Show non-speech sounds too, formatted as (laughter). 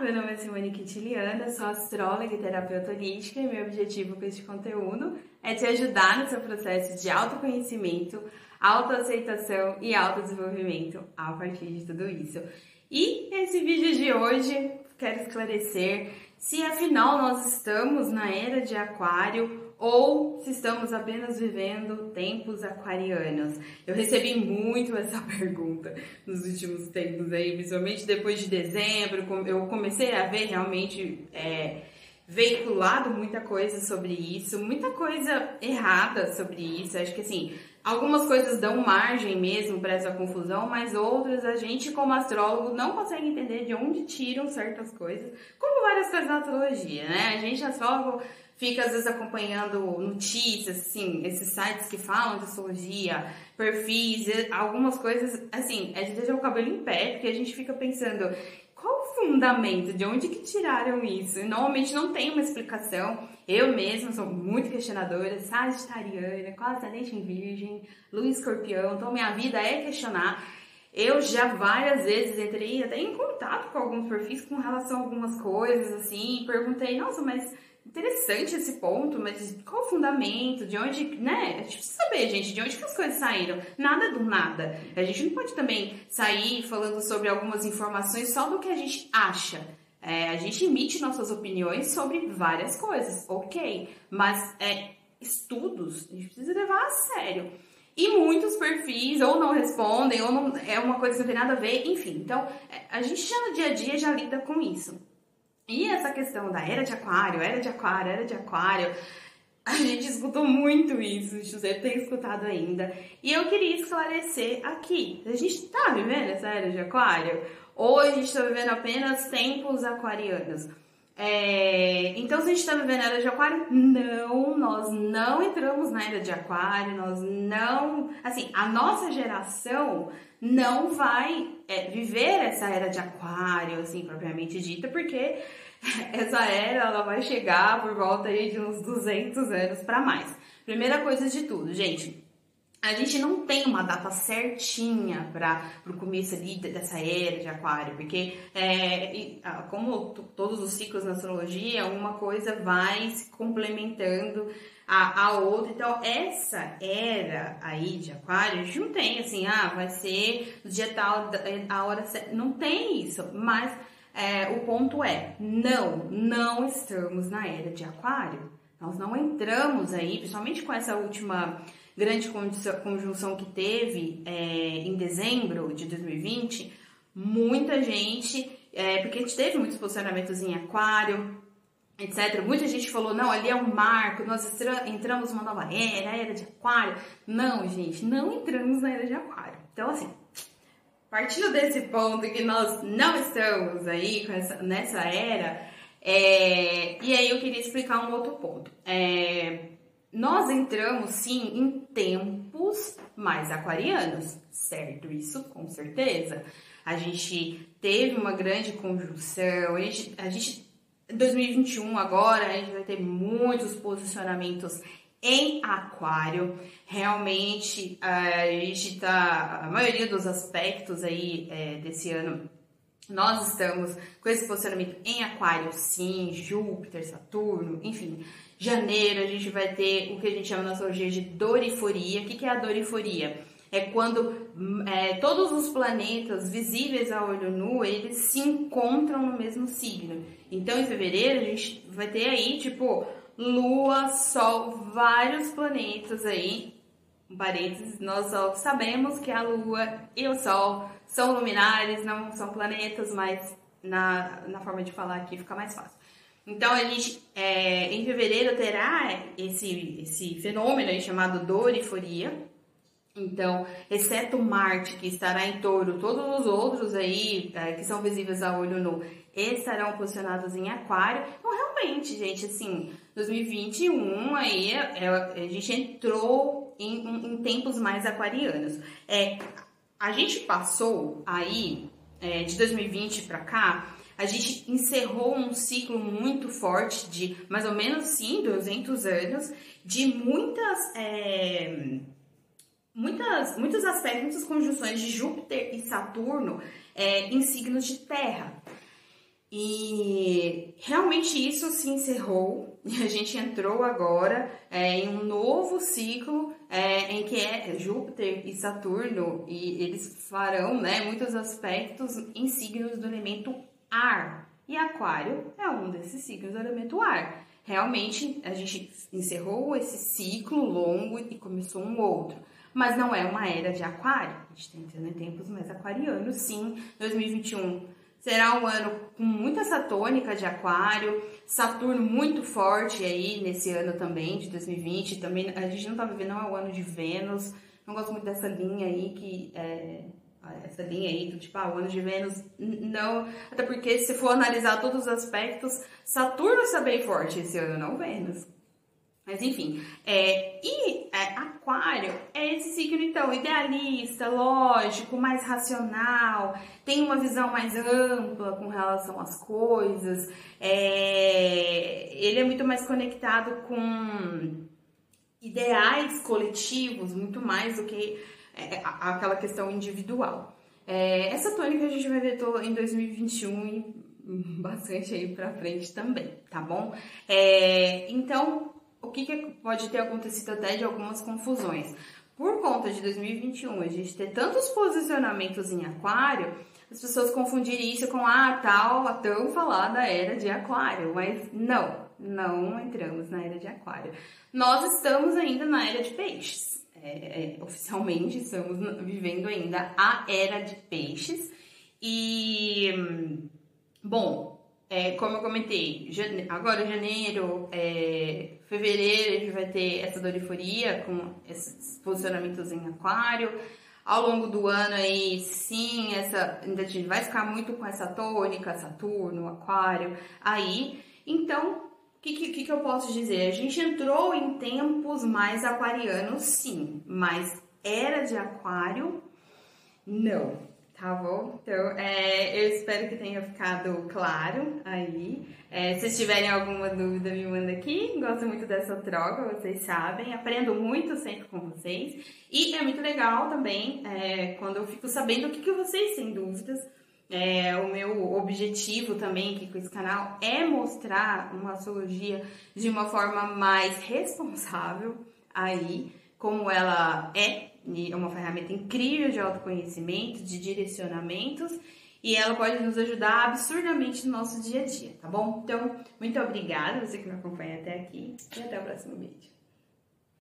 meu nome é Simone Quintiliana, sou astróloga e terapeuta holística e meu objetivo com este conteúdo é te ajudar no seu processo de autoconhecimento, autoaceitação e autodesenvolvimento a partir de tudo isso. E esse vídeo de hoje quero esclarecer se afinal nós estamos na era de Aquário ou se estamos apenas vivendo tempos aquarianos? Eu recebi muito essa (laughs) pergunta nos últimos tempos aí, principalmente depois de dezembro, eu comecei a ver realmente é, veiculado muita coisa sobre isso, muita coisa errada sobre isso. Acho que assim, algumas coisas dão margem mesmo para essa confusão, mas outras a gente, como astrólogo, não consegue entender de onde tiram certas coisas, como várias coisas na astrologia, né? A gente, astrólogo, fica às vezes acompanhando notícias, assim, esses sites que falam de astrologia, perfis, algumas coisas, assim, é de deixar o cabelo em pé, porque a gente fica pensando, qual o fundamento? De onde que tiraram isso? E normalmente não tem uma explicação. Eu mesma sou muito questionadora, sagitariana, quase ascendente em virgem, lua escorpião, então minha vida é questionar. Eu já várias vezes entrei até em contato com alguns perfis com relação a algumas coisas, assim, e perguntei, nossa, mas interessante esse ponto, mas qual o fundamento, de onde, né? A gente precisa saber, gente, de onde que as coisas saíram. Nada do nada. A gente não pode também sair falando sobre algumas informações só do que a gente acha. É, a gente emite nossas opiniões sobre várias coisas, ok. Mas é, estudos a gente precisa levar a sério. E muitos perfis ou não respondem, ou não, é uma coisa que não tem nada a ver, enfim. Então, é, a gente já no dia a dia já lida com isso. E essa questão da era de aquário, era de aquário, era de aquário, a gente escutou muito isso, José tem escutado ainda. E eu queria esclarecer aqui, a gente tá vivendo essa era de aquário? Ou a gente está vivendo apenas tempos aquarianos? É, então, se a gente está vivendo a era de aquário, não, nós não entramos na era de aquário, nós não. Assim, a nossa geração não vai é, viver essa era de aquário, assim, propriamente dita, porque (laughs) essa era ela vai chegar por volta aí de uns 200 anos para mais. Primeira coisa de tudo, gente, a gente não tem uma data certinha para o começo ali dessa era de aquário, porque é, como todos os ciclos na astrologia, uma coisa vai se complementando a, a outra. Então, essa era aí de aquário, a gente não tem assim, ah, vai ser no dia tal, a hora certa. Não tem isso, mas é, o ponto é, não, não estamos na era de aquário. Nós não entramos aí, principalmente com essa última grande conjunção que teve é, em dezembro de 2020, muita gente, é, porque a gente teve muitos posicionamentos em aquário, etc. Muita gente falou, não, ali é um marco, nós entramos numa nova era, era de aquário. Não, gente, não entramos na era de aquário. Então, assim, partindo desse ponto que nós não estamos aí essa, nessa era, é, e aí eu queria explicar um outro ponto. É, nós entramos sim em tempos mais aquarianos, certo? Isso com certeza. A gente teve uma grande conjunção, a gente, a gente 2021 agora a gente vai ter muitos posicionamentos em aquário. Realmente a gente tá. A maioria dos aspectos aí é, desse ano nós estamos com esse posicionamento em Aquário, sim, Júpiter, Saturno, enfim. Janeiro a gente vai ter o que a gente chama na astrologia de doriforia. O que é a doriforia? É quando é, todos os planetas visíveis a olho nu, eles se encontram no mesmo signo. Então, em fevereiro, a gente vai ter aí, tipo, Lua, Sol, vários planetas aí. Um parênteses, nós só sabemos que a Lua e o Sol são luminares, não são planetas, mas na, na forma de falar aqui fica mais fácil. Então a gente é, em fevereiro terá esse, esse fenômeno aí chamado doriforia. Então, exceto Marte, que estará em touro, todos os outros aí é, que são visíveis a olho nu estarão posicionados em aquário. Então, realmente, gente, assim, 2021 aí é, a gente entrou em, em, em tempos mais aquarianos. É, a gente passou aí, é, de 2020 para cá, a gente encerrou um ciclo muito forte de mais ou menos, sim, 200 anos, de muitas, é, muitas, muitos aspectos, muitas conjunções de Júpiter e Saturno é, em signos de terra. E realmente isso se encerrou (laughs) e a gente entrou agora é, em um novo ciclo é, em que é Júpiter e Saturno e eles farão né, muitos aspectos em signos do elemento ar. E Aquário é um desses signos do elemento ar. Realmente a gente encerrou esse ciclo longo e começou um outro. Mas não é uma era de Aquário. A gente está entrando em tempos mais aquarianos, sim. 2021 Será um ano com muita essa tônica de aquário, Saturno muito forte aí nesse ano também, de 2020. Também a gente não tá vivendo não é o ano de Vênus. Não gosto muito dessa linha aí que é, essa linha aí do tipo, ah, o ano de Vênus, não, até porque se for analisar todos os aspectos, Saturno está bem forte esse ano, não Vênus. Mas enfim, é, e é, Aquário é esse signo, então, idealista, lógico, mais racional, tem uma visão mais ampla com relação às coisas, é, ele é muito mais conectado com ideais coletivos, muito mais do que aquela questão individual. É, essa tônica a gente vai ver em 2021 e bastante aí pra frente também, tá bom? É, então, o que, que pode ter acontecido até de algumas confusões. Por conta de 2021 a gente ter tantos posicionamentos em aquário, as pessoas confundirem isso com ah, tal, a tão falada era de aquário, mas não, não entramos na era de aquário. Nós estamos ainda na era de peixes. É, é, oficialmente estamos vivendo ainda a era de peixes. E, bom, é, como eu comentei, agora janeiro, é... fevereiro, a gente vai ter essa doriforia com esses posicionamentos em aquário. Ao longo do ano aí, sim, essa, ainda a gente vai ficar muito com essa tônica, Saturno, aquário, aí. Então, o que, que, que eu posso dizer? A gente entrou em tempos mais aquarianos, sim, mas era de aquário, não. Tá bom? Então, é, eu espero que tenha ficado claro aí. É, se tiverem alguma dúvida, me manda aqui. Gosto muito dessa troca, vocês sabem. Aprendo muito sempre com vocês. E é muito legal também é, quando eu fico sabendo o que, que vocês têm dúvidas. É, o meu objetivo também aqui com esse canal é mostrar uma astrologia de uma forma mais responsável aí, como ela é é uma ferramenta incrível de autoconhecimento, de direcionamentos e ela pode nos ajudar absurdamente no nosso dia a dia, tá bom? Então, muito obrigada você que me acompanha até aqui e até o próximo vídeo.